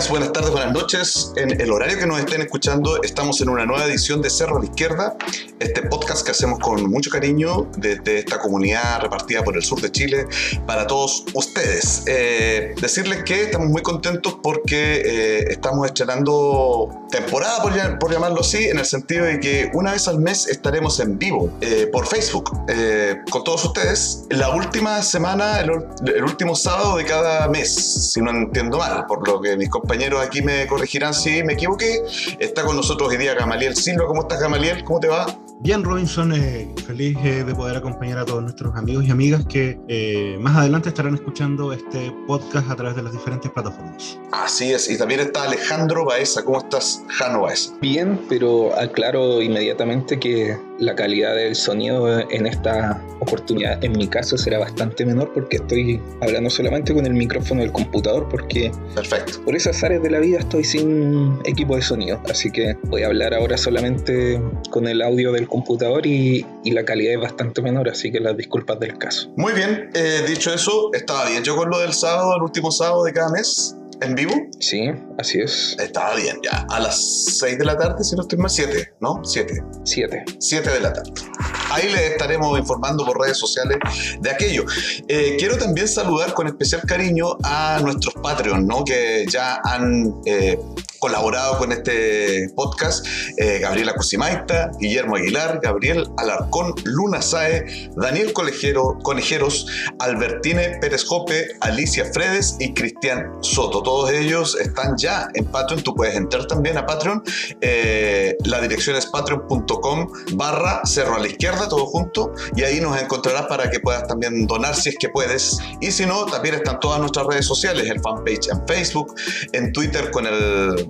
días, buenas tardes, buenas noches. En el horario que nos estén escuchando, estamos en una nueva edición de Cerro a la Izquierda, este podcast que hacemos con mucho cariño desde esta comunidad repartida por el sur de Chile para todos ustedes. Eh, decirles que estamos muy contentos porque eh, estamos estrenando temporada, por, llamarlo así, en el sentido de que una vez al mes estaremos en vivo eh, por Facebook con todos ustedes. La última semana, el, el último sábado de cada mes, si no entiendo mal, por lo que mis compañeros aquí me corregirán si me equivoqué. Está con nosotros hoy día Gamaliel Silva. ¿Cómo estás, Gamaliel? ¿Cómo te va? Bien, Robinson, eh, feliz eh, de poder acompañar a todos nuestros amigos y amigas que eh, más adelante estarán escuchando este podcast a través de las diferentes plataformas. Así es, y también está Alejandro Baeza. ¿Cómo estás, Jano Baeza? Bien, pero aclaro inmediatamente que la calidad del sonido en esta oportunidad, en mi caso, será bastante menor porque estoy hablando solamente con el micrófono del computador porque Perfecto. por esas áreas de la vida estoy sin equipo de sonido, así que voy a hablar ahora solamente con el audio del computador y, la calidad es bastante menor, así que las disculpas del caso. Muy bien, eh, dicho eso, estaba bien yo con lo del sábado, el último sábado de cada mes en vivo. Sí, así es. Estaba bien, ya. A las 6 de la tarde, si no estoy mal, 7, ¿no? 7. 7. 7 de la tarde. Ahí les estaremos informando por redes sociales de aquello. Eh, quiero también saludar con especial cariño a nuestros Patreon, ¿no? Que ya han eh, colaborado con este podcast eh, Gabriela Cosimaita, Guillermo Aguilar, Gabriel Alarcón, Luna Sae, Daniel Colegero, Conejeros, Albertine Pérez Jope, Alicia Fredes y Cristian Soto. Todos ellos están ya en Patreon. Tú puedes entrar también a Patreon. Eh, la dirección es patreon.com barra cerro a la izquierda, todo junto. Y ahí nos encontrarás para que puedas también donar si es que puedes. Y si no, también están todas nuestras redes sociales, el fanpage en Facebook, en Twitter con el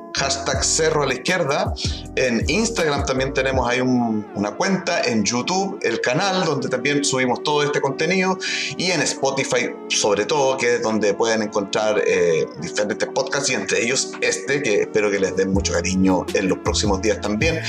hashtag Cerro a la Izquierda. En Instagram también tenemos ahí una cuenta, en YouTube el canal donde también subimos todo este contenido y en Spotify sobre todo, que es donde pueden encontrar eh, diferentes podcasts y entre ellos este, que espero que les den mucho cariño en los próximos días también,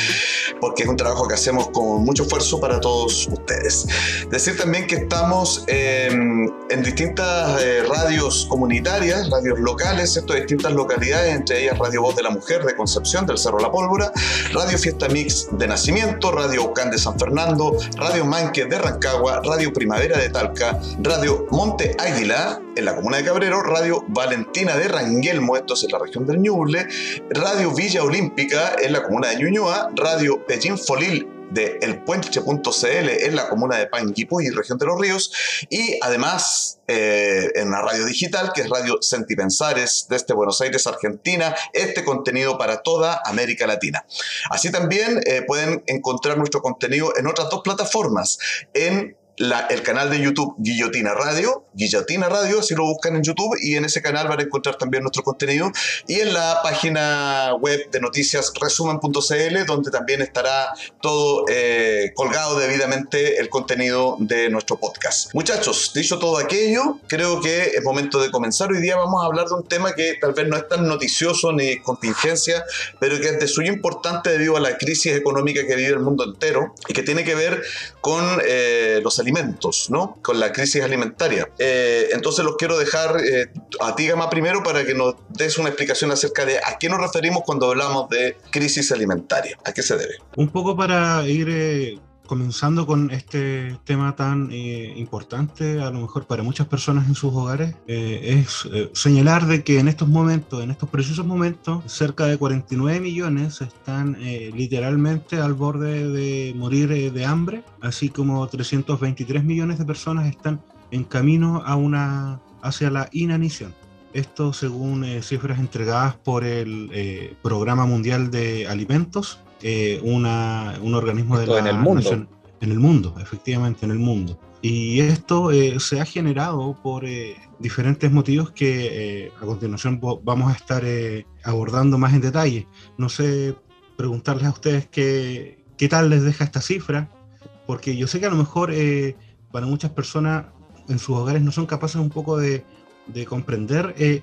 porque es un trabajo que hacemos con mucho esfuerzo para todos ustedes. Decir también que estamos em, en distintas eh, radios comunitarias, radios locales, de distintas localidades, entre ellas Radio Voz de la Mujer de Concepción, del Cerro La Pólvora, Radio Fiesta Mix de Nacimiento, Radio Ocán de San Fernando, Radio Manque de Rancagua, Radio Primavera de Talca, Radio Monte Águila en la comuna de Cabrero, Radio Valentina de Ranguelmo, esto es en la región del Ñuble, Radio Villa Olímpica en la comuna de Ñuñoa, Radio Pellín Folil de elpuente.cl en la comuna de Panguipulli, región de los ríos, y además eh, en una radio digital que es Radio Sentipensares desde Buenos Aires, Argentina, este contenido para toda América Latina. Así también eh, pueden encontrar nuestro contenido en otras dos plataformas, en el canal de YouTube Guillotina Radio, Guillotina Radio, si lo buscan en YouTube, y en ese canal van a encontrar también nuestro contenido, y en la página web de noticias resumen.cl, donde también estará todo eh, colgado debidamente el contenido de nuestro podcast. Muchachos, dicho todo aquello, creo que es momento de comenzar. Hoy día vamos a hablar de un tema que tal vez no es tan noticioso ni contingencia, pero que es de suyo importante debido a la crisis económica que vive el mundo entero y que tiene que ver con eh, los alimentos, ¿no? Con la crisis alimentaria. Eh, entonces los quiero dejar eh, a ti, Gama, primero para que nos des una explicación acerca de a qué nos referimos cuando hablamos de crisis alimentaria. ¿A qué se debe? Un poco para ir eh, comenzando con este tema tan eh, importante, a lo mejor para muchas personas en sus hogares, eh, es eh, señalar de que en estos momentos, en estos precisos momentos, cerca de 49 millones están literalmente al borde de morir de hambre, así como 323 millones de personas están en camino a una, hacia la inanición. Esto según cifras entregadas por el Programa Mundial de Alimentos eh, una, un organismo de la en el mundo. en el mundo, efectivamente, en el mundo. Y esto eh, se ha generado por eh, diferentes motivos que a continuación vamos a estar abordando más en detalle. No sé, preguntarles a ustedes qué, qué tal les deja esta cifra, porque yo sé que a lo mejor para muchas personas en sus hogares no son capaces un poco de, de comprender eh,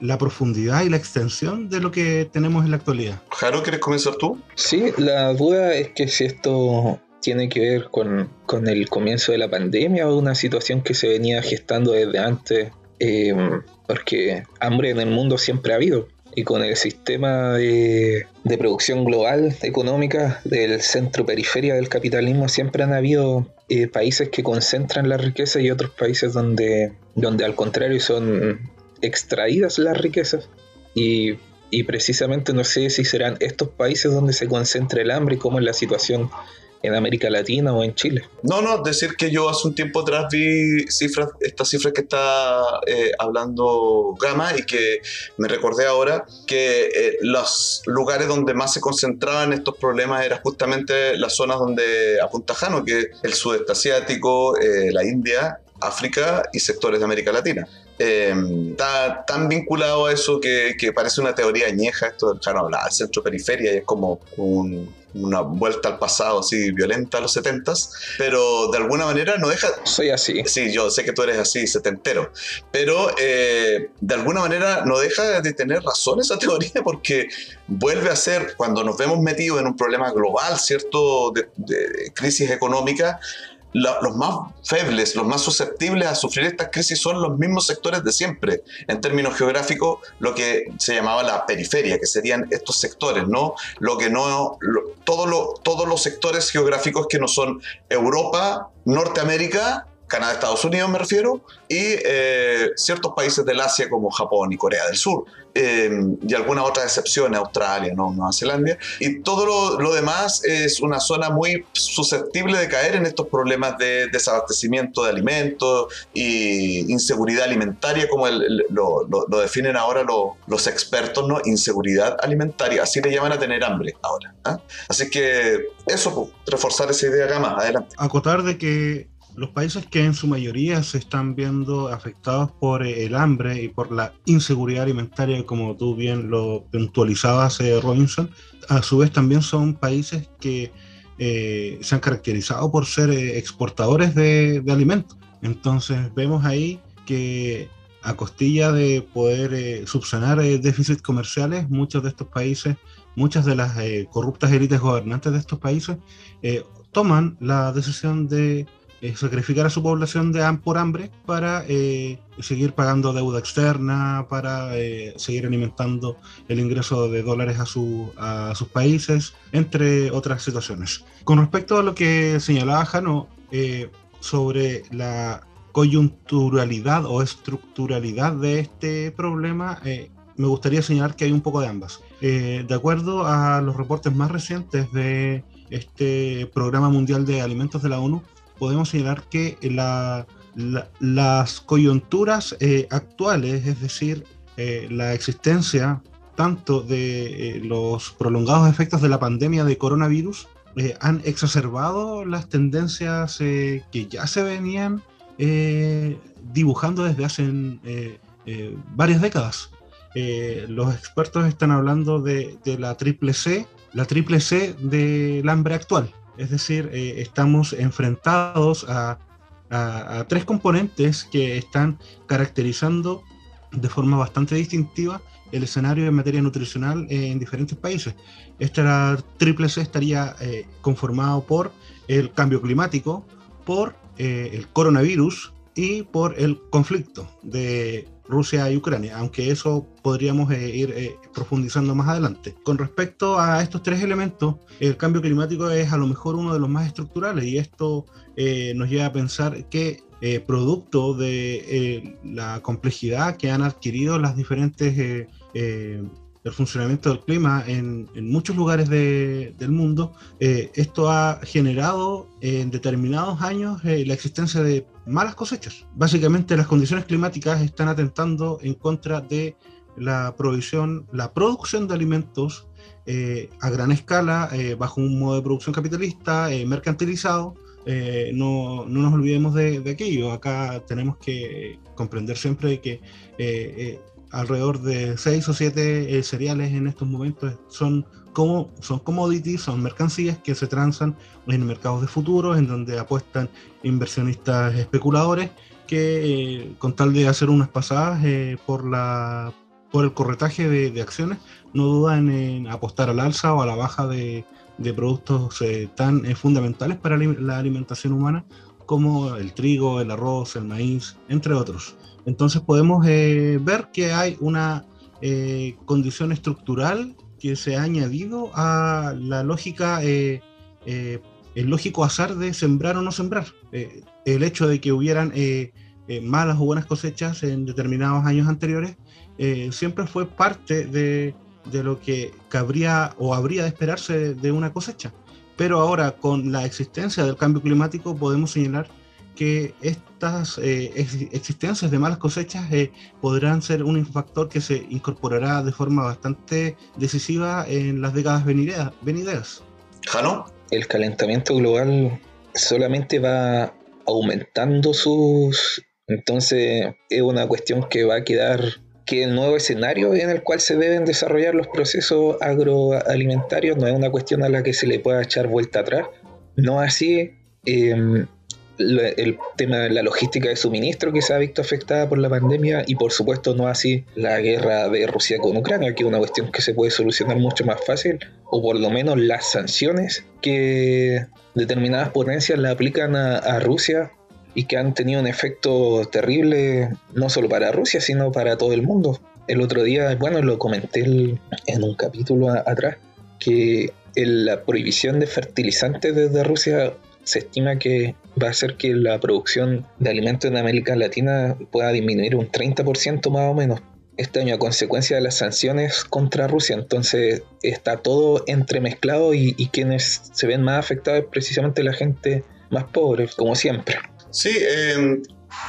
la profundidad y la extensión de lo que tenemos en la actualidad. Jaro, ¿quieres comenzar tú? Sí, la duda es que si esto tiene que ver con, el comienzo de la pandemia o una situación que se venía gestando desde antes. Em, porque hambre en el mundo siempre ha habido. Y con el sistema de, producción global económica del centro-periferia del capitalismo siempre han habido eh, países que concentran la riqueza y otros países donde, donde al contrario son extraídas las riquezas. Y, y precisamente no sé si serán estos países donde se concentra el hambre y cómo es la situación en América Latina o en Chile. No, no, decir que yo hace un tiempo atrás vi cifras, estas cifras que está eh, hablando Gama y que me recordé ahora que eh, los lugares donde más se concentraban estos problemas eran justamente las zonas donde apunta Jano, que el sudeste asiático, eh, la India, África y sectores de América Latina. Está tan vinculado a eso que, que, parece una teoría añeja esto, Jano habla centro-periferia y es como un, una vuelta al pasado así violenta a los setentas, pero de alguna manera no deja... Soy así. Sí, yo sé que tú eres así, setentero, pero eh, de alguna manera no deja de tener razón esa teoría porque vuelve a ser, cuando nos vemos metidos en un problema global, ¿cierto?, de, de crisis económica, los más febles, los más susceptibles a sufrir estas crisis son los mismos sectores de siempre. En términos geográficos, lo que se llamaba la periferia, que serían estos sectores, ¿no? Lo que no, todos los sectores geográficos que no son Europa, Norteamérica Canadá, Estados Unidos me refiero, y eh, ciertos países del Asia como Japón y Corea del Sur, eh, y algunas otras excepciones, Australia, ¿no? Nueva Zelanda, y todo lo, demás es una zona muy susceptible de caer en estos problemas de desabastecimiento de alimentos y inseguridad alimentaria, como lo, definen ahora los expertos, ¿no? Inseguridad alimentaria, así le llaman a tener hambre ahora. ¿ah? Así que eso, pues, reforzar esa idea, Gama, adelante. Acotar de que los países que en su mayoría se están viendo afectados por el hambre y por la inseguridad alimentaria, como tú bien lo puntualizabas, eh, Robinson, a su vez también son países que eh, se han caracterizado por ser eh, exportadores de, alimentos. Entonces vemos ahí que a costilla de poder subsanar déficits comerciales, muchos de estos países, muchas de las corruptas élites gobernantes de estos países toman la decisión de eh, sacrificar a su población de, por hambre para eh, seguir pagando deuda externa, para eh, seguir alimentando el ingreso de dólares a, su, a, sus países, entre otras situaciones. Con respecto a lo que señalaba Jano sobre la coyunturalidad o estructuralidad de este problema, me gustaría señalar que hay un poco de ambas. de acuerdo a los reportes más recientes de este Programa Mundial de Alimentos de la ONU, podemos señalar que las coyunturas eh, actuales, es decir, eh, la existencia tanto de eh, los prolongados efectos de la pandemia de coronavirus, han exacerbado las tendencias que ya se venían dibujando desde hace varias décadas. los expertos están hablando de, de la triple C, la triple C del hambre actual, es decir, eh, estamos enfrentados a, tres componentes que están caracterizando de forma bastante distintiva el escenario en materia nutricional en diferentes países. Esta triple C estaría eh, conformado por el cambio climático, por eh, el coronavirus y por el conflicto de Rusia y Ucrania, aunque eso podríamos eh, ir eh, profundizando más adelante. Con respecto a estos tres elementos, el cambio climático es a lo mejor uno de los más estructurales y esto eh, nos lleva a pensar que producto de la complejidad que han adquirido las diferentes el funcionamiento del clima en, muchos lugares del mundo, eh, esto ha generado en determinados años eh, la existencia de malas cosechas. Básicamente las condiciones climáticas están atentando en contra de la provisión, la producción de alimentos eh, a gran escala, bajo un modo de producción capitalista, mercantilizado, no, no, nos olvidemos de, de, aquello. Acá tenemos que comprender siempre que alrededor de 6 o 7 eh, cereales en estos momentos son, como, son commodities, son mercancías que se transan en mercados de futuros, en donde apuestan inversionistas especuladores que eh, con tal de hacer unas pasadas eh, por, la, por el corretaje de, acciones, no dudan en apostar al alza o a la baja de, de productos tan fundamentales para la alimentación humana como el trigo, el arroz, el maíz, entre otros. Entonces podemos eh, ver que hay una eh, condición estructural que se ha añadido a la lógica, el lógico azar de sembrar o no sembrar. el hecho de que hubieran malas o buenas cosechas en determinados años anteriores siempre fue parte de, de lo que cabría o habría de esperarse de una cosecha. Pero ahora, con la existencia del cambio climático, podemos señalar que estas eh, existencias de malas cosechas eh, podrán ser un factor que se incorporará de forma bastante decisiva en las décadas venideras. ¿Jano? El calentamiento global solamente va aumentando sus... Entonces es una cuestión que va a quedar que el nuevo escenario en el cual se deben desarrollar los procesos agroalimentarios no es una cuestión a la que se le pueda echar vuelta atrás. No así el tema de la logística de suministro que se ha visto afectada por la pandemia y por supuesto no así la guerra de Rusia con Ucrania, que es una cuestión que se puede solucionar mucho más fácil, o por lo menos las sanciones que determinadas potencias le aplican a Rusia y que han tenido un efecto terrible no solo para Rusia, sino para todo el mundo. El otro día, bueno, lo comenté en un capítulo atrás, que la prohibición de fertilizantes desde Rusia se estima que va a hacer que la producción de alimentos en América Latina pueda disminuir un 30% más o menos este año a consecuencia de las sanciones contra Rusia. Entonces está todo entremezclado y, quienes se ven más afectados es precisamente la gente más pobre, como siempre. Sí,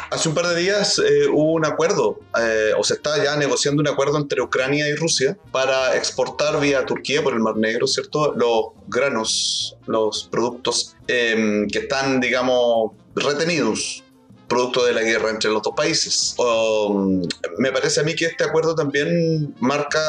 hace un par de días eh, hubo un acuerdo, eh, o se está ya negociando un acuerdo entre Ucrania y Rusia para exportar vía Turquía por el Mar Negro, ¿cierto? Los granos, los productos em, que están, digamos, retenidos producto de la guerra entre los dos países. Um, me parece a mí que este acuerdo también marca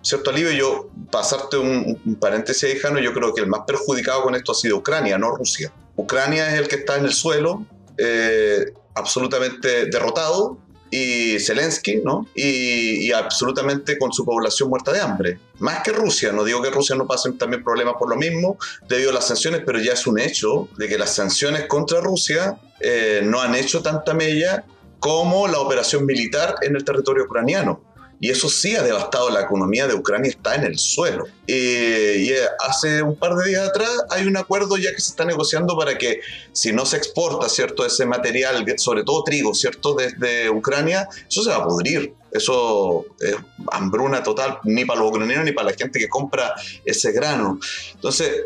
cierto alivio. Yo, pasarte un, un paréntesis ahí, Jano, yo creo que el más perjudicado con esto ha sido Ucrania, no Rusia. Ucrania es el que está en el suelo, eh, absolutamente derrotado y Zelensky, ¿no? Y, absolutamente con su población muerta de hambre. Más que Rusia, no digo que Rusia no pase también problemas por lo mismo debido a las sanciones, pero ya es un hecho de que las sanciones contra Rusia eh, no han hecho tanta mella como la operación militar en el territorio ucraniano. Y eso sí ha devastado la economía de Ucrania, está en el suelo. y eh, hace un par de días atrás hay un acuerdo ya que se está negociando para que si no se exporta, ¿cierto? Ese material, sobre todo trigo, ¿cierto? Desde Ucrania, eso se va a pudrir. Eso es hambruna total, ni para los ucranianos ni para la gente que compra ese grano. Entonces,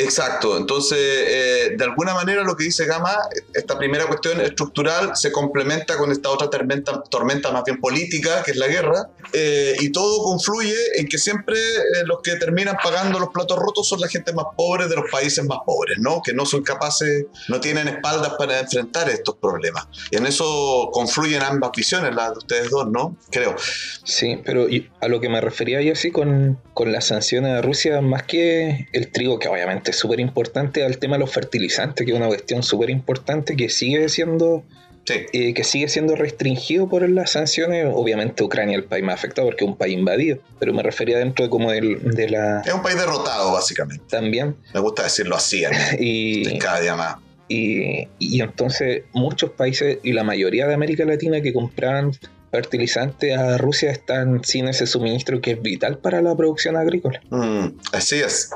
Exacto, entonces eh, de alguna manera lo que dice Gama, esta primera cuestión estructural se complementa con esta otra tormenta, tormenta más bien política, que es la guerra, eh, y todo confluye en que siempre eh, los que terminan pagando los platos rotos son la gente más pobre de los países más pobres, ¿no? que no son capaces, no tienen espaldas para enfrentar estos problemas. Y en eso confluyen ambas visiones, las de ustedes dos, ¿no? Creo. Sí, pero a lo que me refería yo sí con, con las sanciones a Rusia, más que el trigo, que obviamente súper importante al tema de los fertilizantes, que es una cuestión súper importante que sigue siendo eh, que sigue siendo restringido por las sanciones. Obviamente Ucrania es el país más afectado porque es un país invadido, pero me refería dentro de como de la... Es un país derrotado, básicamente. También. Me gusta decirlo así, y cada día más. Y, y, entonces muchos países y la mayoría de América Latina que compraban fertilizantes a Rusia están sin ese suministro que es vital para la producción agrícola. Mm, así es.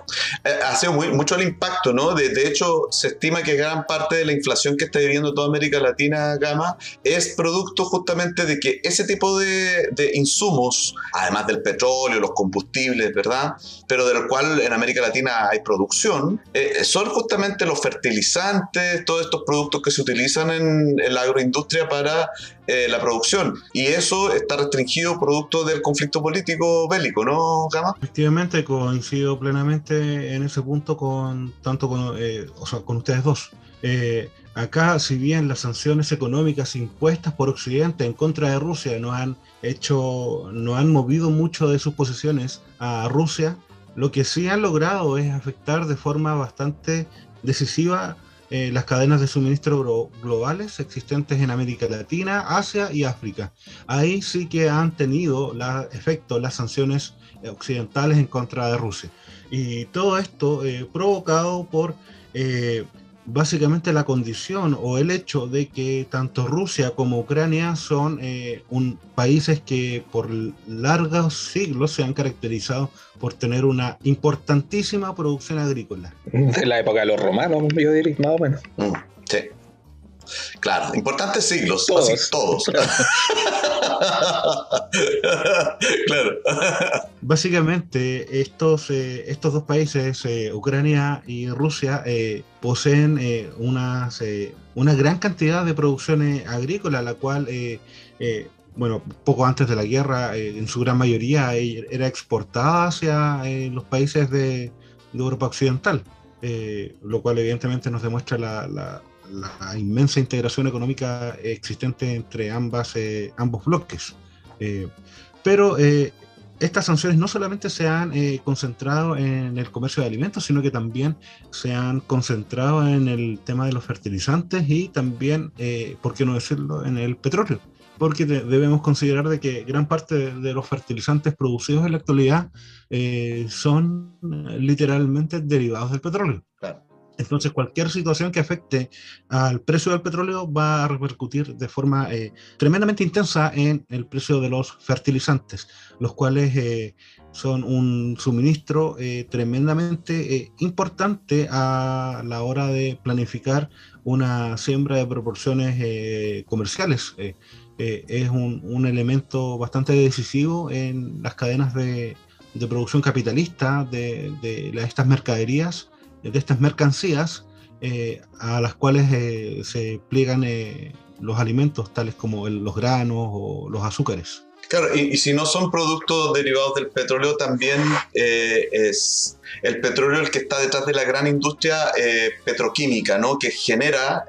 Eh, ha sido muy, mucho el impacto, ¿no? De, de, hecho, se estima que gran parte de la inflación que está viviendo toda América Latina, Gama, es producto justamente de que ese tipo de, de insumos, además del petróleo, los combustibles, ¿verdad? Pero del cual en América Latina hay producción, eh, son justamente los fertilizantes, todos estos productos que se utilizan en, en la agroindustria para eh, la producción. Y eso está restringido producto del conflicto político bélico, ¿no, Gama? Efectivamente, coincido plenamente en ese punto con tanto con, eh, o sea, con ustedes dos. Eh, acá, si bien las sanciones económicas impuestas por Occidente en contra de Rusia no han hecho, no han movido mucho de sus posiciones a Rusia, lo que sí han logrado es afectar de forma bastante decisiva eh, las cadenas de suministro globales existentes en América Latina, Asia y África. Ahí sí que han tenido efecto las sanciones occidentales en contra de Rusia. Y todo esto eh, provocado por eh, básicamente la condición o el hecho de que tanto Rusia como Ucrania son eh, un, países que por largos siglos se han caracterizado por tener una importantísima producción agrícola. De la época de los romanos, yo diría, más o menos. Mm, sí. Claro, importantes siglos, todos. todos. claro. Básicamente, estos, eh, estos dos países, eh, Ucrania y Rusia, eh, poseen unas, una gran cantidad de producción agrícola, la cual, bueno, poco antes de la guerra, en su gran mayoría era exportada hacia los países de, Europa Occidental. lo cual evidentemente nos demuestra la la inmensa integración económica existente entre ambas, eh, ambos bloques. Eh, pero eh, estas sanciones no solamente se han concentrado en el comercio de alimentos, sino que también se han concentrado en el tema de los fertilizantes y también, por qué no decirlo, en el petróleo. Porque debemos considerar de que gran parte de, los fertilizantes producidos en la actualidad son literalmente derivados del petróleo. Claro. Entonces, cualquier situación que afecte al precio del petróleo va a repercutir de forma eh, tremendamente intensa en el precio de los fertilizantes, los cuales eh, son un suministro eh, tremendamente importante a la hora de planificar una siembra de proporciones comerciales. es un, elemento bastante decisivo en las cadenas de, producción capitalista de, de estas mercaderías de estas mercancías eh, a las cuales eh, se pliegan eh, los alimentos tales como los granos o los azúcares. Claro, y, si no son productos derivados del petróleo, también es el petróleo el que está detrás de la gran industria petroquímica, ¿no? Que genera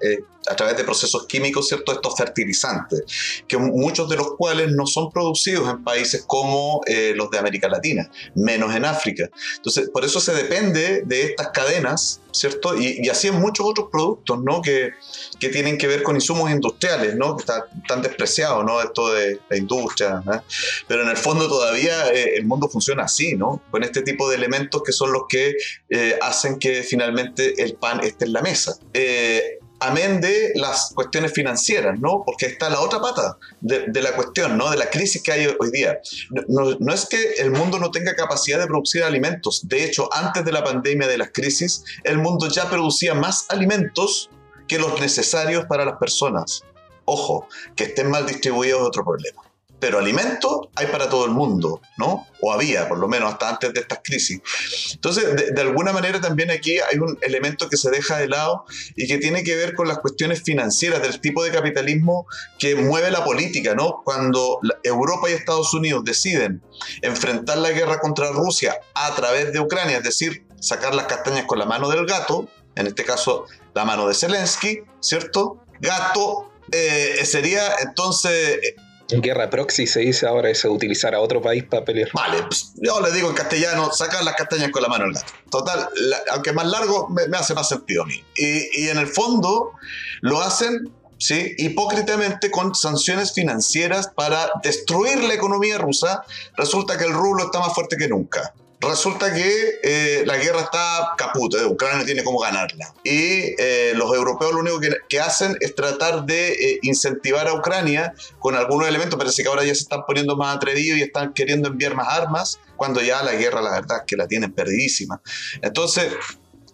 a través de procesos químicos, ¿cierto? Estos fertilizantes, que muchos de los cuales no son producidos en países como eh, los de América Latina, menos en África. Entonces, por eso se depende de estas cadenas, ¿cierto? Y, así en muchos otros productos, ¿no? Que, que, tienen que ver con insumos industriales, ¿no? Que están, despreciados, ¿no? Esto de la industria, Pero en el fondo todavía eh, el mundo funciona así, ¿no? Con este tipo de elementos que son los que eh, hacen que finalmente el pan esté en la mesa amén de las cuestiones financieras, ¿no? Porque está la otra pata de, la cuestión, ¿no? De la crisis que hay hoy día. No, es que el mundo no tenga capacidad de producir alimentos. De hecho, antes de la pandemia de las crisis, el mundo ya producía más alimentos que los necesarios para las personas. Ojo, que estén mal distribuidos es otro problema pero alimento hay para todo el mundo, ¿no? O había, por lo menos, hasta antes de estas crisis. Entonces, de, alguna manera también aquí hay un elemento que se deja de lado y que tiene que ver con las cuestiones financieras del tipo de capitalismo que mueve la política, ¿no? Cuando Europa y Estados Unidos deciden enfrentar la guerra contra Rusia a través de Ucrania, es decir, sacar las castañas con la mano del gato, en este caso la mano de Zelensky, ¿cierto? Gato eh, sería entonces en guerra proxy se dice ahora es utilizar a otro país para pelear. Vale, pues, yo le digo en castellano, sacar las castañas con la mano al gato. Total, aunque más largo, me, hace más sentido a mí. Y, y en el fondo lo hacen ¿sí? hipócritamente con sanciones financieras para destruir la economía rusa, resulta que el rublo está más fuerte que nunca resulta que eh, la guerra está caputa, eh, Ucrania tiene cómo ganarla. Y eh, los europeos lo único que, hacen es tratar de incentivar a Ucrania con algunos elementos, parece que ahora ya se están poniendo más atrevidos y están queriendo enviar más armas, cuando ya la guerra la verdad que la tienen perdidísima. Entonces,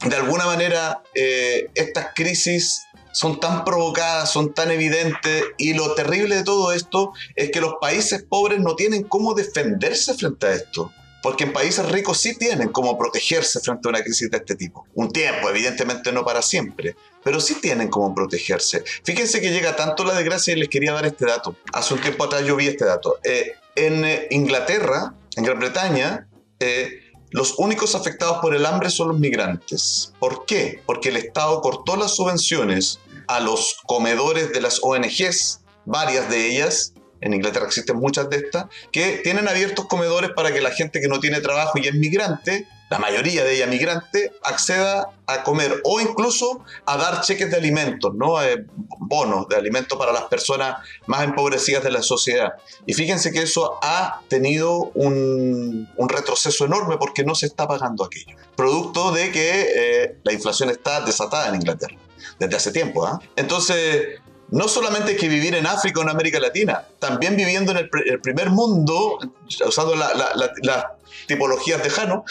de alguna manera, estas crisis son tan provocadas, son tan evidentes y lo terrible de todo esto es que los países pobres no tienen cómo defenderse frente a esto. Porque en países ricos sí tienen cómo protegerse frente a una crisis de este tipo. Un tiempo, evidentemente no para siempre, pero sí tienen cómo protegerse. Fíjense que llega tanto la desgracia y les quería dar este dato. Hace un tiempo atrás yo vi este dato. Eh, en eh, Inglaterra, en Gran Bretaña, eh, los únicos afectados por el hambre son los migrantes. ¿Por qué? Porque el Estado cortó las subvenciones a los comedores de las ONGs, varias de ellas, en Inglaterra existen muchas de estas, que tienen abiertos comedores para que la gente que no tiene trabajo y es migrante, la mayoría de ellas migrante, acceda a comer o incluso a dar cheques de alimentos, ¿no? Eh, bonos de alimentos para las personas más empobrecidas de la sociedad. Y fíjense que eso ha tenido un, retroceso enorme porque no se está pagando aquello. Producto de que eh, la inflación está desatada en Inglaterra. desde hace tiempo. ¿ah? Entonces, no solamente hay que vivir en África o en América Latina, también viviendo en el, primer mundo, usando las la, tipologías de Jano,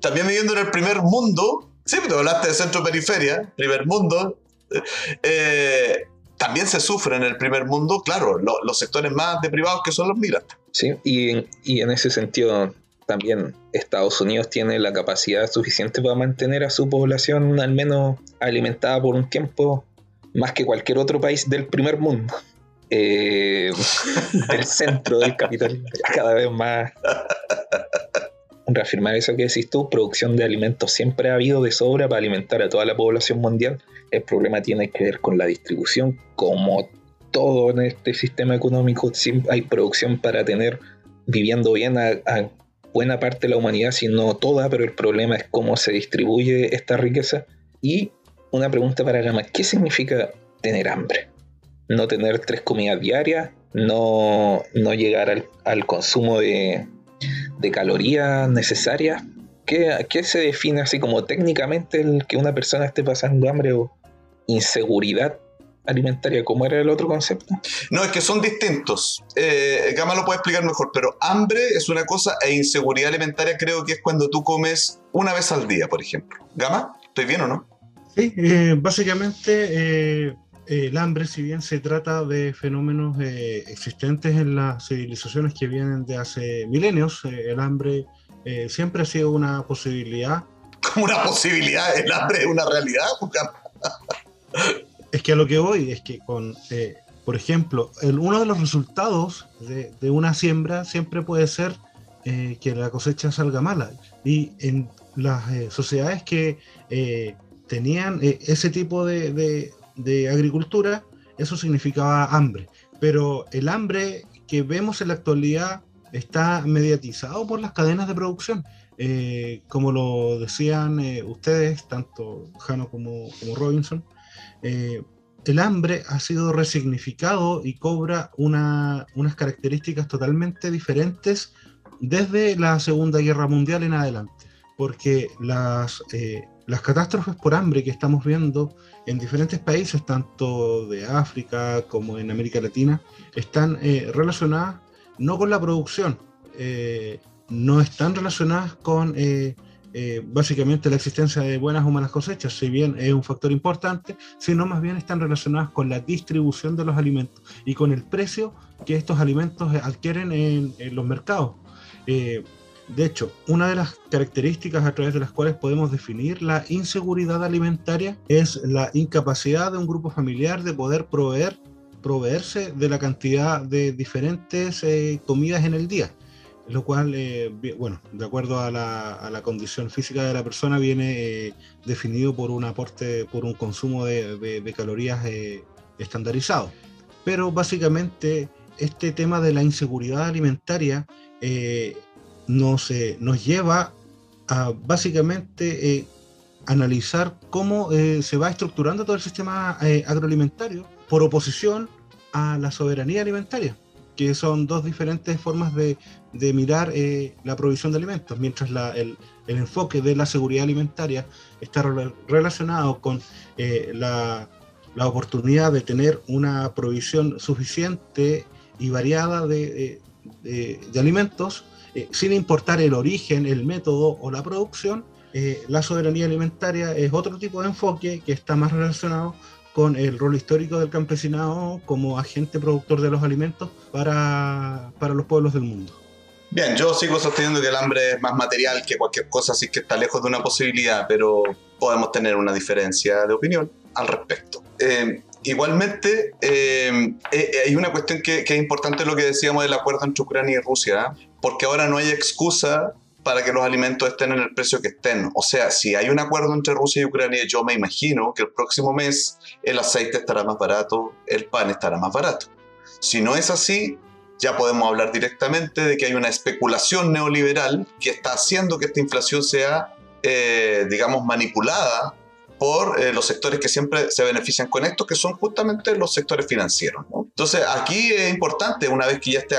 también viviendo en el primer mundo, pero hablaste de centro-periferia, primer mundo, eh, también se sufre en el primer mundo, claro, los sectores más deprivados que son los migrantes. Sí, y en ese sentido también Estados Unidos tiene la capacidad suficiente para mantener a su población al menos alimentada por un tiempo más que cualquier otro país del primer mundo. Eh, del centro del capital, cada vez más. Reafirmar eso que decís tú, producción de alimentos siempre ha habido de sobra para alimentar a toda la población mundial. El problema tiene que ver con la distribución, como todo en este sistema económico, hay producción para tener viviendo bien a, a buena parte de la humanidad, si no toda, pero el problema es cómo se distribuye esta riqueza. Y una pregunta para Gama, ¿qué significa tener hambre? No tener tres comidas diarias, no, no llegar al, consumo de, calorías necesarias. ¿Qué, ¿Qué, se define así como técnicamente el que una persona esté pasando hambre o inseguridad alimentaria? ¿Cómo era el otro concepto? No, es que son distintos. Eh, Gama lo puede explicar mejor, pero hambre es una cosa e inseguridad alimentaria creo que es cuando tú comes una vez al día, por ejemplo. Gama, ¿estoy bien o no? Sí, eh, básicamente eh, el hambre, si bien se trata de fenómenos eh, existentes en las civilizaciones que vienen de hace milenios, el hambre siempre ha sido una posibilidad. ¿Como una posibilidad? ¿El hambre es una realidad? es que a lo que voy es que con, por ejemplo, uno de los resultados de, de, una siembra siempre puede ser que la cosecha salga mala. Y en las sociedades que tenían eh, ese tipo de, agricultura, eso significaba hambre. Pero el hambre que vemos en la actualidad está mediatizado por las cadenas de producción. Eh, como lo decían eh, ustedes, tanto Jano como Robinson, el hambre ha sido resignificado y cobra unas características totalmente diferentes desde la Segunda Guerra Mundial en adelante, porque las, las catástrofes por hambre que estamos viendo en diferentes países, tanto de África como en América Latina, están eh, relacionadas no con la producción, eh, no están relacionadas con eh, básicamente la existencia de buenas o malas cosechas, si bien es un factor importante, sino más bien están relacionadas con la distribución de los alimentos y con el precio que estos alimentos adquieren en, en los mercados. De hecho, una de las características a través de las cuales podemos definir la inseguridad alimentaria es la incapacidad de un grupo familiar de poder proveer, proveerse de la cantidad de diferentes eh, comidas en el día. Lo cual, eh, bueno, de acuerdo a la, condición física de la persona, viene eh, definido por un aporte, por un consumo de, calorías estandarizado. Pero básicamente, este tema de la inseguridad alimentaria nos, nos lleva a básicamente eh, analizar cómo eh, se va estructurando todo el sistema eh, agroalimentario por oposición a la soberanía alimentaria, que son dos diferentes formas de, mirar la provisión de alimentos, mientras el, enfoque de la seguridad alimentaria está relacionado con la, la, oportunidad de tener una provisión suficiente y variada de, de, de alimentos eh, sin importar el origen, el método o la producción, eh, la soberanía alimentaria es otro tipo de enfoque que está más relacionado con el rol histórico del campesinado como agente productor de los alimentos para, para los pueblos del mundo. Bien, yo sigo sosteniendo que el hambre es más material que cualquier cosa, así que está lejos de una posibilidad, pero podemos tener una diferencia de opinión al respecto. Eh, igualmente, hay una cuestión que, es importante lo que decíamos del acuerdo entre Ucrania y Rusia porque ahora no hay excusa para que los alimentos estén en el precio que estén. O sea, si hay un acuerdo entre Rusia y Ucrania, yo me imagino que el próximo mes el aceite estará más barato, el pan estará más barato. Si no es así, ya podemos hablar directamente de que hay una especulación neoliberal que está haciendo que esta inflación sea, eh, digamos, manipulada por eh, los sectores que siempre se benefician con esto, que son justamente los sectores financieros. Entonces, aquí es importante, una vez que ya esté eh,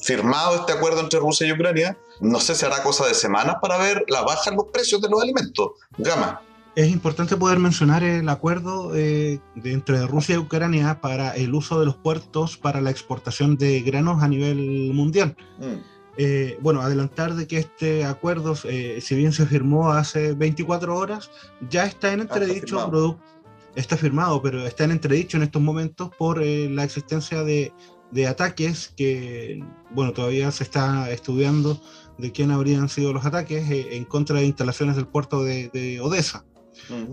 firmado este acuerdo entre Rusia y Ucrania, no sé si hará cosa de semanas para ver la baja en los precios de los alimentos. Gama. es importante poder mencionar el acuerdo eh, entre Rusia y Ucrania para el uso de los puertos para la exportación de granos a nivel mundial. Mm. Eh, bueno, adelantar de que este acuerdo, eh, si bien se firmó hace 24 horas, ya está en ah, entredicho producto. Está firmado, pero está en entredicho en estos momentos por la existencia de, de ataques que, bueno, todavía se está estudiando de quién habrían sido los ataques en contra de instalaciones del puerto de, de Odessa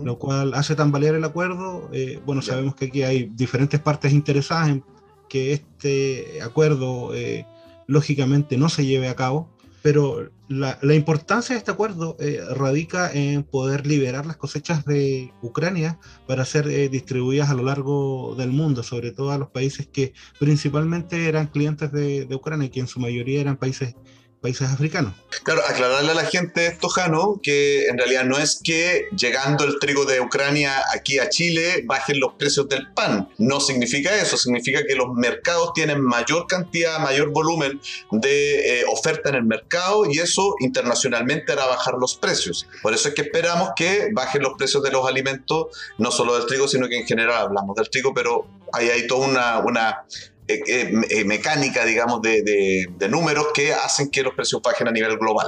lo cual hace tambalear el acuerdo. Eh, bueno, sabemos que aquí hay diferentes partes interesadas en que este acuerdo eh, lógicamente no se lleve a cabo, pero la, importancia de este acuerdo eh, radica en poder liberar las cosechas de Ucrania para ser distribuidas a lo largo del mundo, sobre todo a los países que principalmente eran clientes de, de Ucrania, que en su mayoría eran países países africanos. Claro, aclararle a la gente esto, Jano, que en realidad no es que llegando el trigo de Ucrania aquí a Chile bajen los precios del pan. No significa eso, significa que los mercados tienen mayor cantidad, mayor volumen de eh, oferta en el mercado y eso internacionalmente hará bajar los precios. Por eso es que esperamos que bajen los precios de los alimentos, no solo del trigo, sino que en general hablamos del trigo, pero hay ahí toda una, una eh, eh, eh, mecánica, digamos, de, números que hacen que los precios bajen a nivel global.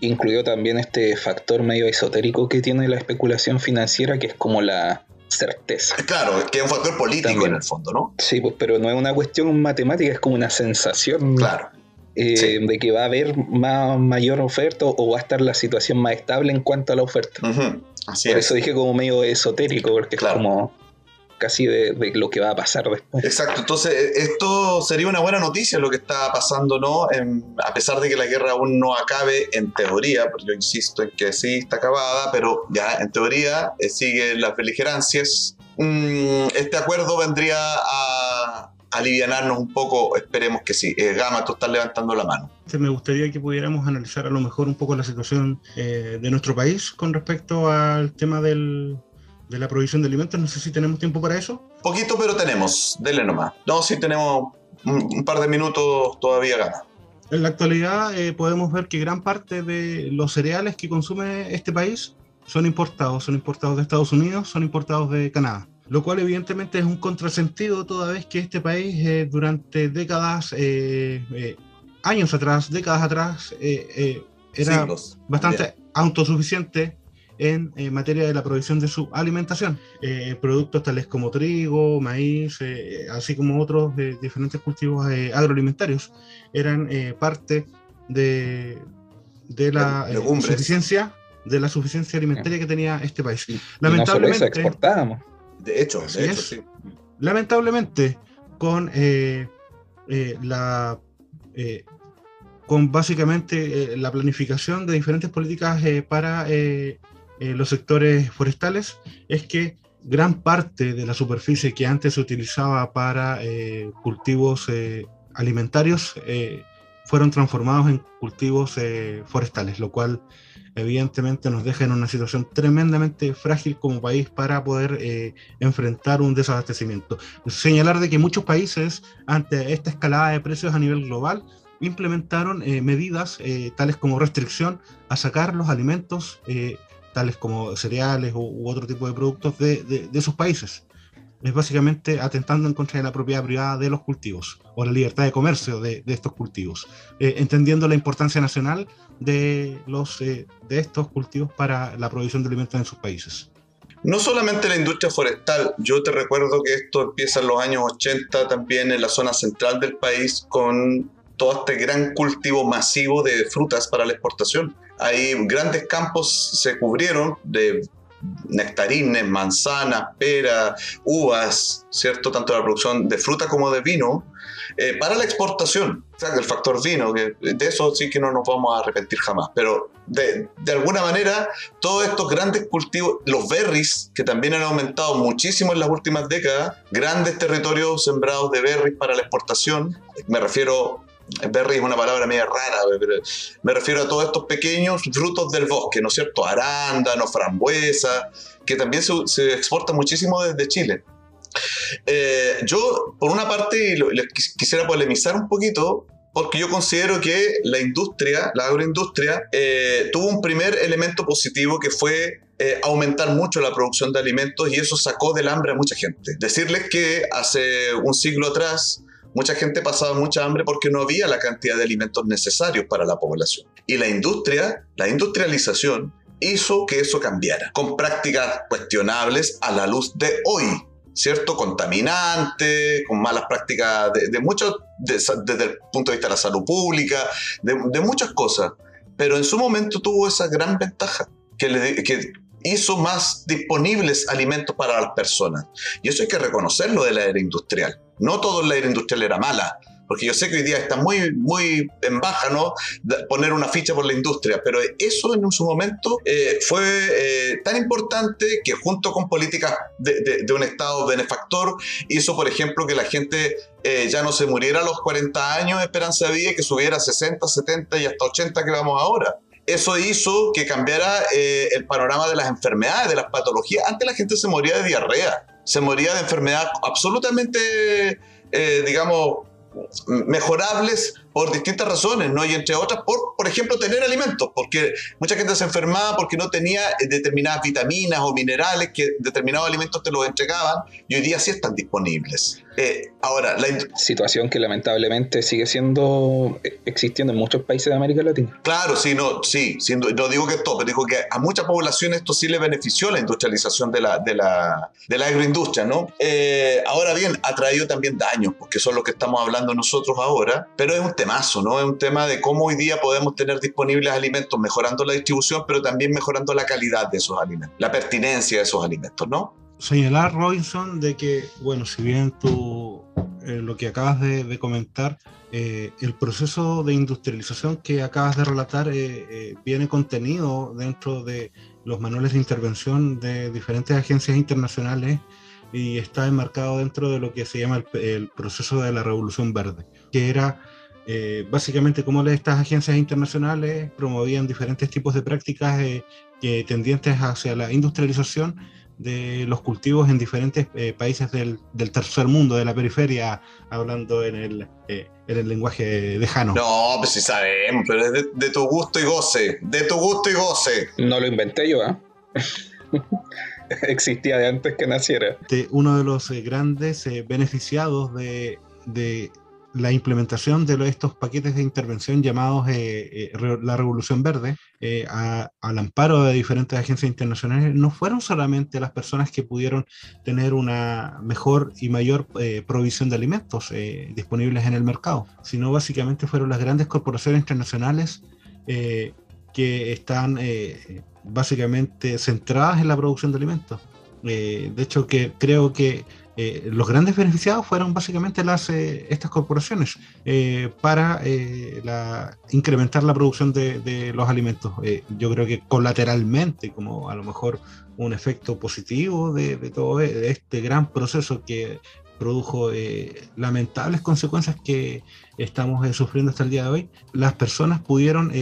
Incluyó también este factor medio esotérico que tiene la especulación financiera, que es como la certeza. Claro, que es un factor político en el fondo, ¿no? Sí, pues, pero no es una cuestión matemática, es como una sensación. Claro. de que va a haber más, mayor oferta o va a estar la situación más estable en cuanto a la oferta. Así Por eso dije como medio esotérico, porque es como casi de, lo que va a pasar después. Exacto, entonces eh, esto sería una buena noticia lo que está pasando, ¿no? a pesar de que la guerra aún no acabe en teoría, porque yo insisto en que sí está acabada, pero ya en teoría eh, siguen las beligerancias. Mm, este acuerdo vendría a alivianarnos un poco, esperemos que sí. Eh, Gama, tú estás levantando la mano. Me gustaría que pudiéramos analizar a lo mejor un poco la situación de nuestro país con respecto al tema del, de la provisión de alimentos. No sé si tenemos tiempo para eso. Poquito, pero tenemos. Dele nomás. No, si tenemos un, par de minutos todavía gana. En la actualidad eh, podemos ver que gran parte de los cereales que consume este país son importados. Son importados de Estados Unidos, son importados de Canadá. Lo cual evidentemente es un contrasentido toda vez que este país eh, durante décadas, eh, años atrás, décadas atrás, era bastante autosuficiente en, materia de la provisión de su alimentación. Eh, productos tales como trigo, maíz, eh, así como otros de diferentes cultivos eh, agroalimentarios, eran parte de, de la suficiencia de la suficiencia alimentaria que tenía este país. Lamentablemente, exportábamos. De hecho, de hecho sí. Lamentablemente, con la con básicamente la planificación de diferentes políticas para eh, los sectores forestales es que gran parte de la superficie que antes se utilizaba para eh, cultivos eh, alimentarios fueron transformados en cultivos forestales, lo cual evidentemente nos deja en una situación tremendamente frágil como país para poder enfrentar un desabastecimiento. Señalar de que muchos países, ante esta escalada de precios a nivel global, implementaron medidas tales como restricción a sacar los alimentos tales como cereales u, otro tipo de productos de, de, sus países. Es básicamente atentando en contra de la propiedad privada de los cultivos o la libertad de comercio de, de estos cultivos, eh, entendiendo la importancia nacional de, los, eh, de estos cultivos para la provisión de alimentos en sus países. No solamente la industria forestal, yo te recuerdo que esto empieza en los años 80 también en la zona central del país con todo este gran cultivo masivo de frutas para la exportación. Hay grandes campos se cubrieron de nectarines, manzanas, peras, uvas, ¿cierto? Tanto la producción de fruta como de vino, eh, para la exportación. O sea, el factor vino, de eso sí que no nos vamos a arrepentir jamás. Pero de, de, alguna manera, todos estos grandes cultivos, los berries, que también han aumentado muchísimo en las últimas décadas, grandes territorios sembrados de berries para la exportación, me refiero Berry es una palabra media rara, pero me refiero a todos estos pequeños frutos del bosque, ¿no es cierto? Arándano, frambuesa, que también se, se exporta muchísimo desde Chile. Eh, yo, por una parte, quisiera polemizar un poquito, porque yo considero que la industria, la agroindustria, eh, tuvo un primer elemento positivo que fue eh, aumentar mucho la producción de alimentos y eso sacó del hambre a mucha gente. Decirles que hace un siglo atrás mucha gente pasaba mucha hambre porque no había la cantidad de alimentos necesarios para la población. Y la industria, la industrialización, hizo que eso cambiara, con prácticas cuestionables a la luz de hoy, ¿cierto? Contaminante, con malas prácticas de, muchos, desde el punto de vista de la salud pública, de, muchas cosas. Pero en su momento tuvo esa gran ventaja, que, que hizo más disponibles alimentos para las personas. Y eso hay que reconocerlo de la era industrial. No todo la era industrial era mala, porque yo sé que hoy día está muy, muy en baja, ¿no? Poner una ficha por la industria, pero eso en su momento eh, fue eh, tan importante que junto con políticas de, de, un Estado benefactor hizo, por ejemplo, que la gente eh, ya no se muriera a los 40 años de esperanza de vida y que subiera a 60, 70 y hasta 80 que vamos ahora eso hizo que cambiara el panorama de las enfermedades, de las patologías. Antes la gente se moría de diarrea, se moría de enfermedad absolutamente, digamos, mejorables por distintas razones, ¿no? Y entre otras, por, por ejemplo, tener alimentos, porque mucha gente se enfermaba porque no tenía determinadas vitaminas o minerales que determinados alimentos te los entregaban y hoy día sí están disponibles. Eh, ahora, la situación que lamentablemente sigue siendo eh, existiendo en muchos países de América Latina. Claro, sí, no, sí, no digo que todo, pero digo que a mucha población esto sí le benefició la industrialización de la, de la, de la agroindustria, ¿no? Eh, ahora bien, ha traído también daños, porque son los que estamos hablando nosotros ahora, pero es un temazo, ¿no? Es un tema de cómo hoy día podemos tener disponibles alimentos, mejorando la distribución, pero también mejorando la calidad de esos alimentos, la pertinencia de esos alimentos, ¿no? Señalar, Robinson, de que, bueno, si bien tú eh, lo que acabas de, comentar, eh, el proceso de industrialización que acabas de relatar eh, viene contenido dentro de los manuales de intervención de diferentes agencias internacionales y está enmarcado dentro de lo que se llama el, el proceso de la revolución verde, que era eh, básicamente como estas agencias internacionales promovían diferentes tipos de prácticas eh, tendientes hacia la industrialización de los cultivos en diferentes eh, países del, tercer mundo, de la periferia, hablando en el, en el lenguaje lejano. No, pues sí sabemos, pero es de, tu gusto y goce, de tu gusto y goce. No lo inventé yo, ¿eh? Existía de antes que naciera. uno de los grandes beneficiados de, de la implementación de estos paquetes de intervención llamados eh, eh, la Revolución Verde, eh, al amparo de diferentes agencias internacionales, no fueron solamente las personas que pudieron tener una mejor y mayor provisión de alimentos disponibles en el mercado, sino básicamente fueron las grandes corporaciones internacionales que están básicamente centradas en la producción de alimentos. de hecho, que creo que eh, los grandes beneficiados fueron básicamente las, eh, estas corporaciones eh, para la, incrementar la producción de, los alimentos. yo creo que colateralmente, como a lo mejor un efecto positivo de, todo este gran proceso que produjo lamentables consecuencias que estamos sufriendo hasta el día de hoy, las personas pudieron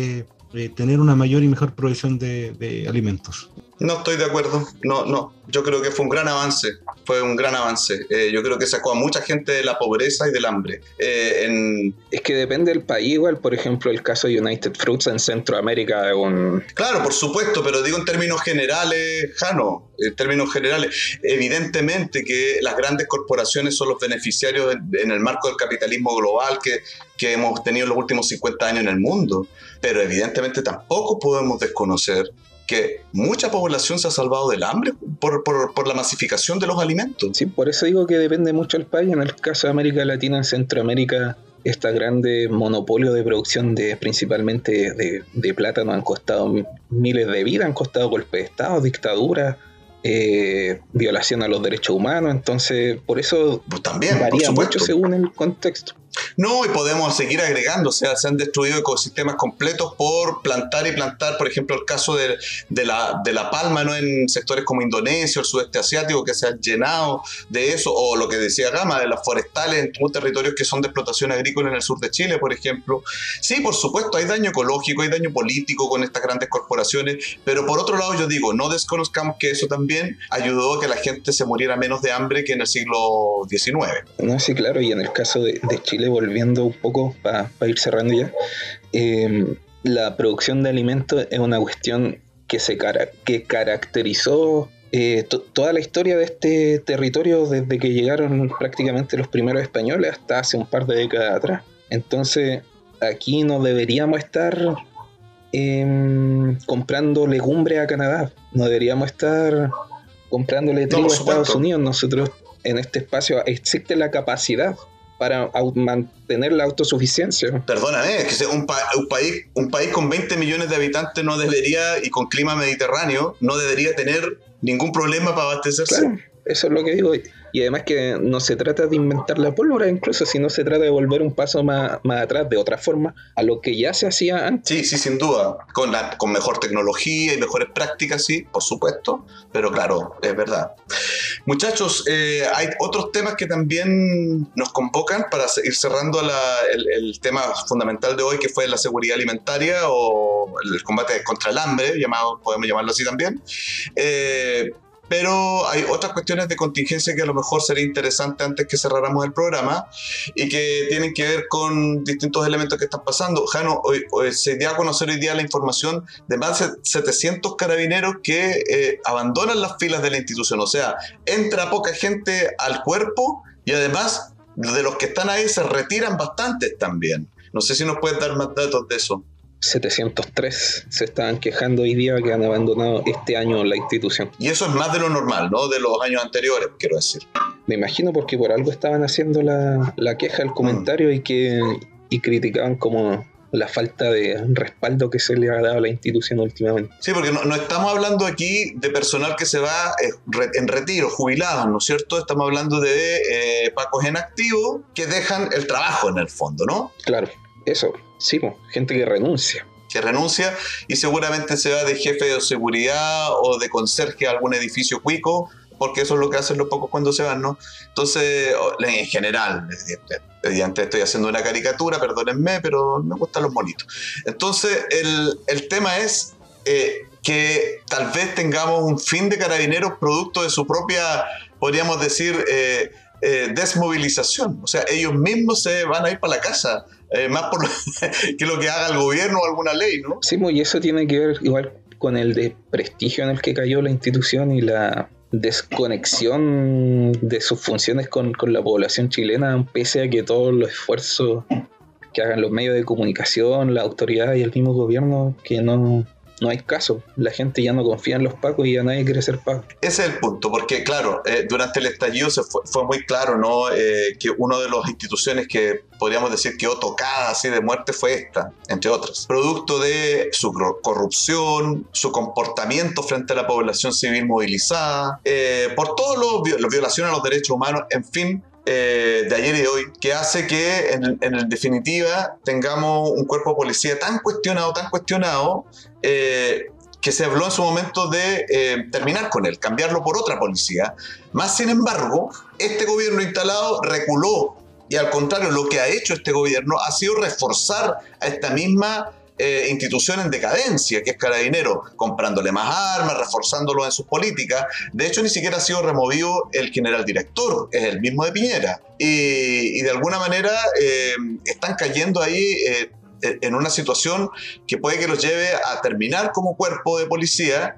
tener una mayor y mejor provisión de alimentos. No estoy de acuerdo, no, no. Yo creo que fue un gran avance, fue un gran avance. Eh, yo creo que sacó a mucha gente de la pobreza y del hambre. Eh, es que depende del país, igual, por ejemplo, el caso de United Fruits en Centroamérica. Un... Claro, por supuesto, pero digo en términos generales, Jano, en términos generales, evidentemente que las grandes corporaciones son los beneficiarios en el marco del capitalismo global que, que hemos tenido en los últimos 50 años en el mundo, pero evidentemente tampoco podemos desconocer que mucha población se ha salvado del hambre por, por, la masificación de los alimentos. Sí, por eso digo que depende mucho el país. En el caso de América Latina, en Centroamérica, este grande monopolio de producción de principalmente de, de plátano han costado miles de vidas, han costado golpes de Estado, dictadura, eh, violación a los derechos humanos, entonces por eso pues también, varía mucho según el contexto. No, y podemos seguir agregando, o sea, se han destruido ecosistemas completos por plantar y plantar, por ejemplo, el caso de, la, palma, ¿no? En sectores como Indonesia, el sudeste asiático, que se han llenado de eso, o lo que decía Gama, de las forestales en territorios que son de explotación agrícola en el sur de Chile, por ejemplo. Sí, por supuesto, hay daño ecológico, hay daño político con estas grandes corporaciones, pero por otro lado yo digo, no desconozcamos que eso también ayudó a que la gente se muriera menos de hambre que en el siglo XIX. No, sí, claro, y en el caso de, de Chile, volviendo un poco para ir cerrando ya, em, la producción de alimentos es una cuestión que, se que caracterizó eh, toda la historia de este territorio desde que llegaron prácticamente los primeros españoles hasta hace un par de décadas atrás. Entonces, aquí no deberíamos estar em, comprando legumbre a Canadá, no deberíamos estar comprándole trigo a Estados Unidos. Nosotros en este espacio existe la capacidad para mantener la autosuficiencia. Perdóname, es que un, país, un país con 20 millones de habitantes no debería, y con clima mediterráneo, no debería tener ningún problema para abastecerse. eso es lo que digo. Y además que no se trata de inventar la pólvora, incluso si no se trata de volver un paso más, más atrás de otra forma a lo que ya se hacía antes. Sí, sí, sin duda. Con, la, con mejor tecnología y mejores prácticas, sí, por supuesto. Pero claro, es verdad. Muchachos, eh, hay otros temas que también nos convocan para ir cerrando el, tema fundamental de hoy, que fue la seguridad alimentaria o el combate contra el hambre, llamado, podemos llamarlo así también. Eh, pero hay otras cuestiones de contingencia que a lo mejor sería interesante antes que cerráramos el programa y que tienen que ver con distintos elementos que están pasando. Jano, hoy, se dio a conocer hoy día la información de más de 700 carabineros que eh, abandonan las filas de la institución, o sea, entra poca gente al cuerpo y además de los que están ahí se retiran bastantes también. No sé si nos puedes dar más datos de eso. 703 se estaban quejando hoy día que han abandonado este año la institución. Y eso es más de lo normal, ¿no? De los años anteriores, quiero decir. Me imagino porque por algo estaban haciendo la, la queja, el comentario y que y criticaban como la falta de respaldo que se le ha dado a la institución últimamente. Sí, porque no, estamos hablando aquí de personal que se va eh, en retiro, jubilados, ¿no es cierto? Estamos hablando de eh, pacos en activo que dejan el trabajo en el fondo, ¿no? Claro, eso. Sí, gente que renuncia. Que renuncia y seguramente se va de jefe de seguridad o de conserje a algún edificio cuico, porque eso es lo que hacen los pocos cuando se van, ¿no? Entonces, en general, mediante estoy haciendo una caricatura, perdónenme, pero me gustan los bonitos. Entonces, el, tema es eh, que tal vez tengamos un fin de carabineros producto de su propia, podríamos decir, eh, eh, desmovilización. O sea, ellos mismos se van a ir para la casa eh, más por que lo que haga el gobierno o alguna ley, ¿no? Sí, pues, y eso tiene que ver igual con el desprestigio en el que cayó la institución y la desconexión de sus funciones con, con la población chilena, pese a que todos los esfuerzos que hagan los medios de comunicación, la autoridad y el mismo gobierno, que no, no hay caso. La gente ya no confía en los pacos y ya nadie quiere ser paco. Ese es el punto, porque claro, eh, durante el estallido se fue, muy claro ¿no? Eh, que una de las instituciones que podríamos decir quedó tocada así de muerte fue esta, entre otras. Producto de su corrupción, su comportamiento frente a la población civil movilizada, eh, por todos los, los violaciones a los derechos humanos, en fin, eh, de ayer y de hoy, que hace que en, definitiva tengamos un cuerpo de policía tan cuestionado, tan cuestionado, eh, que se habló en su momento de eh, terminar con él, cambiarlo por otra policía. Más sin embargo, este gobierno instalado reculó y al contrario, lo que ha hecho este gobierno ha sido reforzar a esta misma eh, institución en decadencia, que es Carabinero, comprándole más armas, reforzándolo en sus políticas. De hecho, ni siquiera ha sido removido el general director, es el mismo de Piñera. Y, de alguna manera eh, están cayendo ahí eh, en una situación que puede que los lleve a terminar como cuerpo de policía,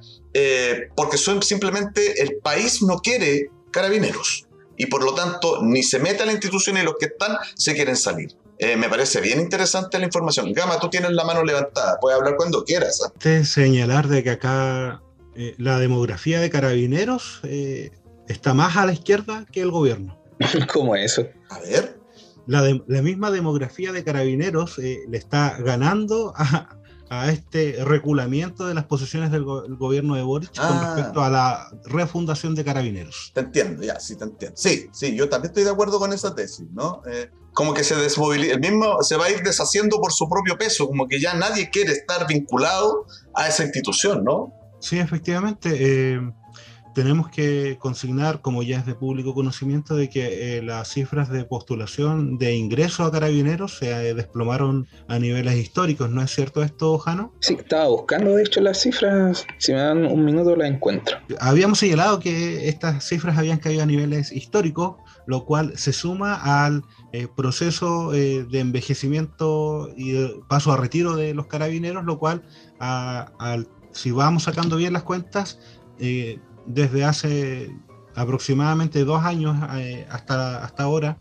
porque son simplemente el país no quiere carabineros. Y por lo tanto, ni se mete a la institución y los que están se quieren salir. Eh, me parece bien interesante la información. Gama, tú tienes la mano levantada, puedes hablar cuando quieras. ¿ah? señalar de que acá eh, la demografía de carabineros eh, está más a la izquierda que el gobierno. ¿Cómo eso? A ver. La, la misma demografía de carabineros le está ganando a, a este reculamiento de las posiciones del gobierno de Boric con ah. respecto a la refundación de carabineros. Te entiendo, ya, sí, te entiendo. Sí, sí, yo también estoy de acuerdo con esa tesis, ¿no? Eh, como que se desmoviliza, el mismo se va a ir deshaciendo por su propio peso, como que ya nadie quiere estar vinculado a esa institución, ¿no? Sí, efectivamente. Eh, tenemos que consignar, como ya es de público conocimiento, de que eh, las cifras de postulación de ingreso a carabineros se eh, desplomaron a niveles históricos. ¿No es cierto esto, Jano? Sí, estaba buscando, de hecho, las cifras. Si me dan un minuto, las encuentro. Habíamos señalado que estas cifras habían caído a niveles históricos, lo cual se suma al eh, proceso de envejecimiento y paso a retiro de los carabineros, lo cual al si vamos sacando bien las cuentas, desde hace aproximadamente dos años hasta, hasta ahora,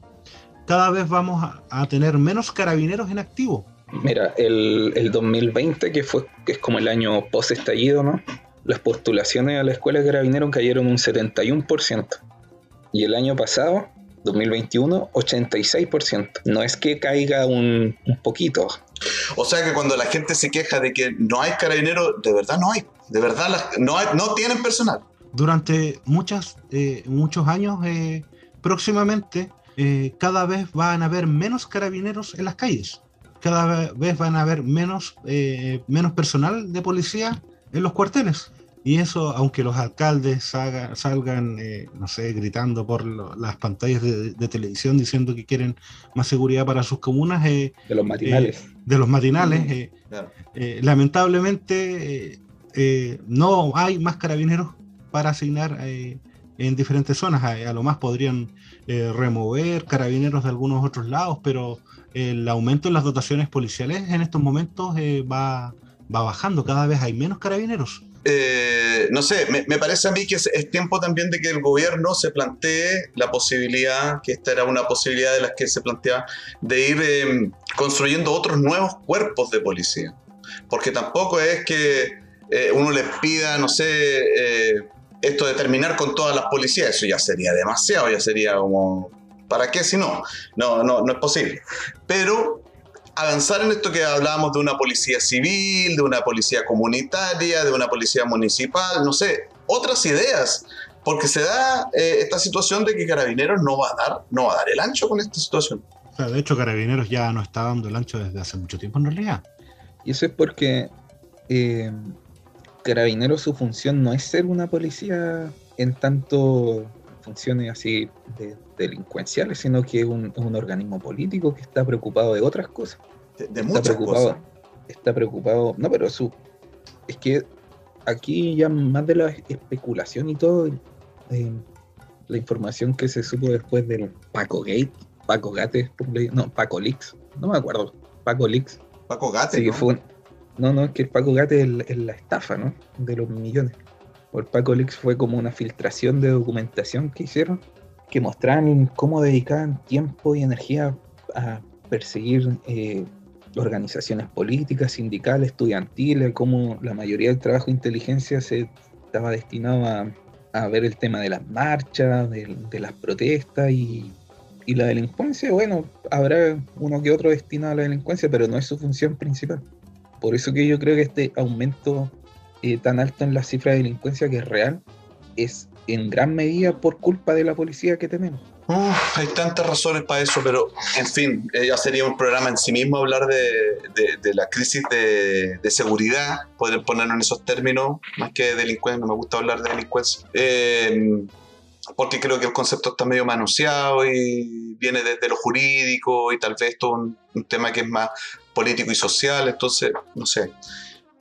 cada vez vamos a, tener menos carabineros en activo. Mira, el, el 2020, que fue que es como el año post-estallido, ¿no? Las postulaciones a la escuela de carabineros cayeron un 71%. Y el año pasado, 2021, 86%. No es que caiga un, un poquito. O sea que cuando la gente se queja de que no hay carabineros, de verdad no hay. De verdad no, no tienen personal. Durante muchas, eh, muchos años, eh, próximamente, eh, cada vez van a haber menos carabineros en las calles. Cada vez van a haber menos, menos personal de policía en los cuarteles. Y eso, aunque los alcaldes salgan, eh, no sé, gritando por las pantallas de, televisión diciendo que quieren más seguridad para sus comunas. Eh, de los matinales. Eh, de los matinales. lamentablemente no hay más carabineros para asignar en diferentes zonas. A, lo más podrían remover carabineros de algunos otros lados, pero el aumento en las dotaciones policiales en estos momentos va, va bajando. Cada vez hay menos carabineros. Eh, no sé, me, parece a mí que es, tiempo también de que el gobierno se plantee la posibilidad, que esta era una posibilidad de las que se planteaba, de ir construyendo otros nuevos cuerpos de policía. Porque tampoco es que eh, uno les pida, no sé, eh, esto de terminar con todas las policías, eso ya sería demasiado, ya sería como, ¿para qué si no? No, no, no es posible. Pero avanzar en esto que hablábamos de una policía civil, de una policía comunitaria, de una policía municipal, no sé, otras ideas, porque se da eh, esta situación de que Carabineros no va a dar, no va a dar el ancho con esta situación. de hecho, Carabineros ya no está dando el ancho desde hace mucho tiempo en realidad. Y eso es porque eh, Carabineros su función no es ser una policía en tanto funciones así de delincuenciales, sino que es un, organismo político que está preocupado de otras cosas. De, muchas está preocupado, cosas. Está preocupado, no, pero su, es que aquí ya más de la especulación y todo, eh, la información que se supo después del Paco Gate, Paco Gate, no, Paco Lix, no me acuerdo, Paco Lix. Paco Gate. ¿no? Fue no, no, es que el Paco Gate es, la estafa, ¿no? De los millones. O el Paco Lix fue como una filtración de documentación que hicieron que mostraban cómo dedicaban tiempo y energía a perseguir eh, organizaciones políticas, sindicales, estudiantiles, cómo la mayoría del trabajo de inteligencia se estaba destinado a, ver el tema de las marchas, de, las protestas y, la delincuencia. Bueno, habrá uno que otro destinado a la delincuencia, pero no es su función principal. Por eso que yo creo que este aumento eh, tan alto en la cifra de delincuencia que es real es en gran medida por culpa de la policía que tenemos. hay tantas razones para eso, pero en fin, eh, ya sería un programa en sí mismo hablar de, la crisis de, seguridad, poder ponerlo en esos términos, más que delincuencia, no me gusta hablar de delincuencia. Eh, porque creo que el concepto está medio manoseado y viene desde lo jurídico y tal vez todo un, un tema que es más político y social, entonces, no sé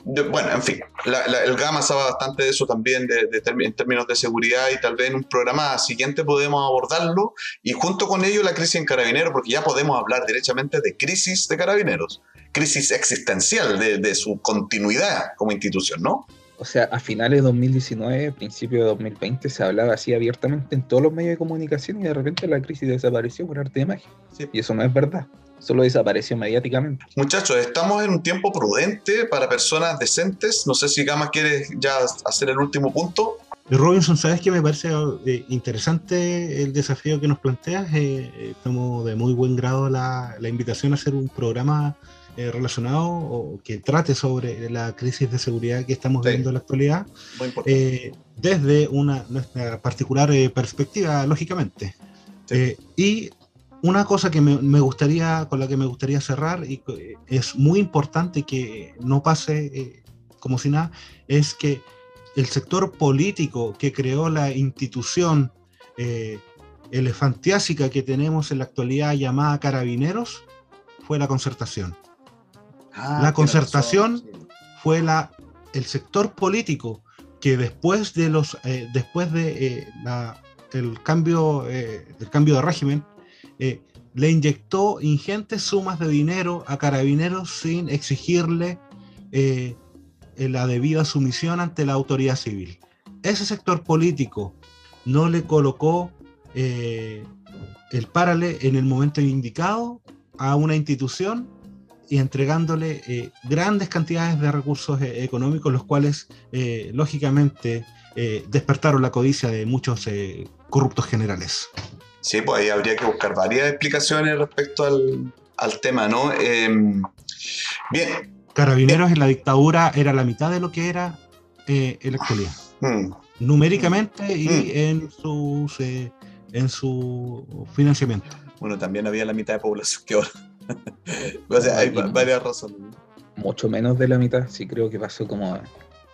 bueno, en fin, el GAMA sabe bastante de eso también de, en términos de seguridad y tal vez en un programa siguiente podemos abordarlo y junto con ello la crisis en carabineros, porque ya podemos hablar directamente de crisis de carabineros, crisis existencial de, su continuidad como institución, ¿no? O sea, a finales de 2019, principio de 2020, se hablaba así abiertamente en todos los medios de comunicación y de repente la crisis desapareció por arte de magia. Y eso no es verdad solo desapareció mediáticamente. Muchachos, estamos en un tiempo prudente para personas decentes. No sé si Gama quiere ya hacer el último punto. Robinson, ¿sabes qué me parece eh, interesante el desafío que nos planteas? Eh, eh, tomo de muy buen grado la, invitación a hacer un programa relacionado o que trate sobre la crisis de seguridad que estamos viviendo en la actualidad desde una nuestra particular perspectiva, lógicamente. y una cosa que me, gustaría, con la que me gustaría cerrar, y es muy importante que no pase eh, como si nada, es que el sector político que creó la institución eh, elefantiásica que tenemos en la actualidad llamada carabineros fue la concertación. Ah, la concertación fue la, el sector político que después de los eh, después de el cambio el cambio de régimen eh, le inyectó ingentes sumas de dinero a carabineros sin exigirle eh, la debida sumisión ante la autoridad civil. Ese sector político no le colocó eh, el párale en el momento indicado a una institución y entregándole grandes cantidades de recursos económicos, los cuales lógicamente despertaron la codicia de muchos corruptos generales. Sí, pues ahí habría que buscar varias explicaciones respecto al, al tema, ¿no? Em, bien. Carabineros en la dictadura era la mitad de lo que era en la actualidad. Hmm. Numéricamente y hmm. en sus en su financiamiento. Bueno, también había la mitad de población que ahora. o sea, hay varias razones. Mucho menos de la mitad, sí creo que pasó como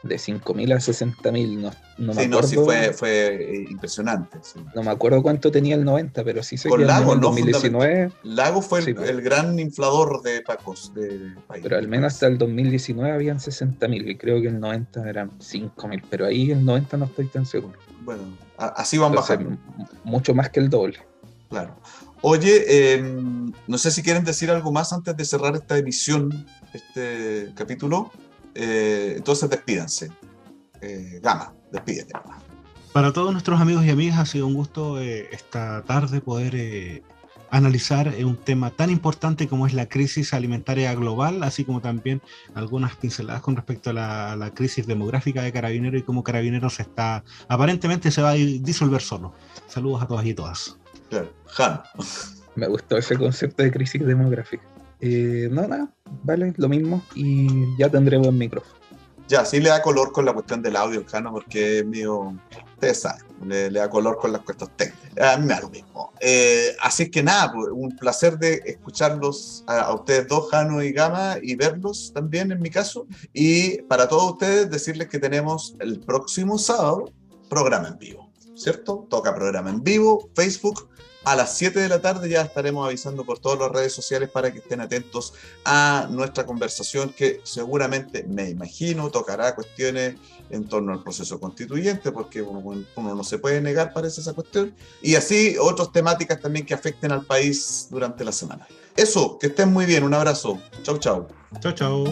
de 5.000 a 60.000, no, no me acuerdo. No, sí fue, fue eh, impresionante. No me acuerdo cuánto tenía el 90, pero sí sé Con Lago, en 2019... Lago fue el, pues. gran inflador de pacos del país. Pero al menos hasta el 2019 habían 60.000 y creo que el 90 eran 5.000, pero ahí el 90 no estoy tan seguro. Bueno, así van bajando. Mucho más que el doble. Claro. Oye, em, no sé si quieren decir algo más antes de cerrar esta emisión, este capítulo. Eh, entonces despídanse. Eh, Gama, despídete. Para todos nuestros amigos y amigas ha sido un gusto eh, esta tarde poder analizar un tema tan importante como es la crisis alimentaria global, así como también algunas pinceladas con respecto a la, crisis demográfica de Carabineros y cómo Carabineros está, aparentemente se va a disolver solo. Saludos a todas y todas. Claro, Han. Me gustó ese concepto de crisis demográfica. Eh, no, nada, vale, lo mismo y ya tendré buen micrófono. Ya, sí le da color con la cuestión del audio, Jano, porque es mío, ustedes saben, le, da color con las cuestiones técnicas. A mí me da lo mismo. Eh, así que nada, pues, un placer de escucharlos a, ustedes dos, Jano y Gama, y verlos también en mi caso. Y para todos ustedes, decirles que tenemos el próximo sábado programa en vivo, ¿cierto? Toca programa en vivo, Facebook a las 7 de la tarde ya estaremos avisando por todas las redes sociales para que estén atentos a nuestra conversación que seguramente, me imagino, tocará cuestiones en torno al proceso constituyente, porque uno, no se puede negar, parece esa cuestión, y así otras temáticas también que afecten al país durante la semana. Eso, que estén muy bien, un abrazo. Chau, chau. Chau, chau.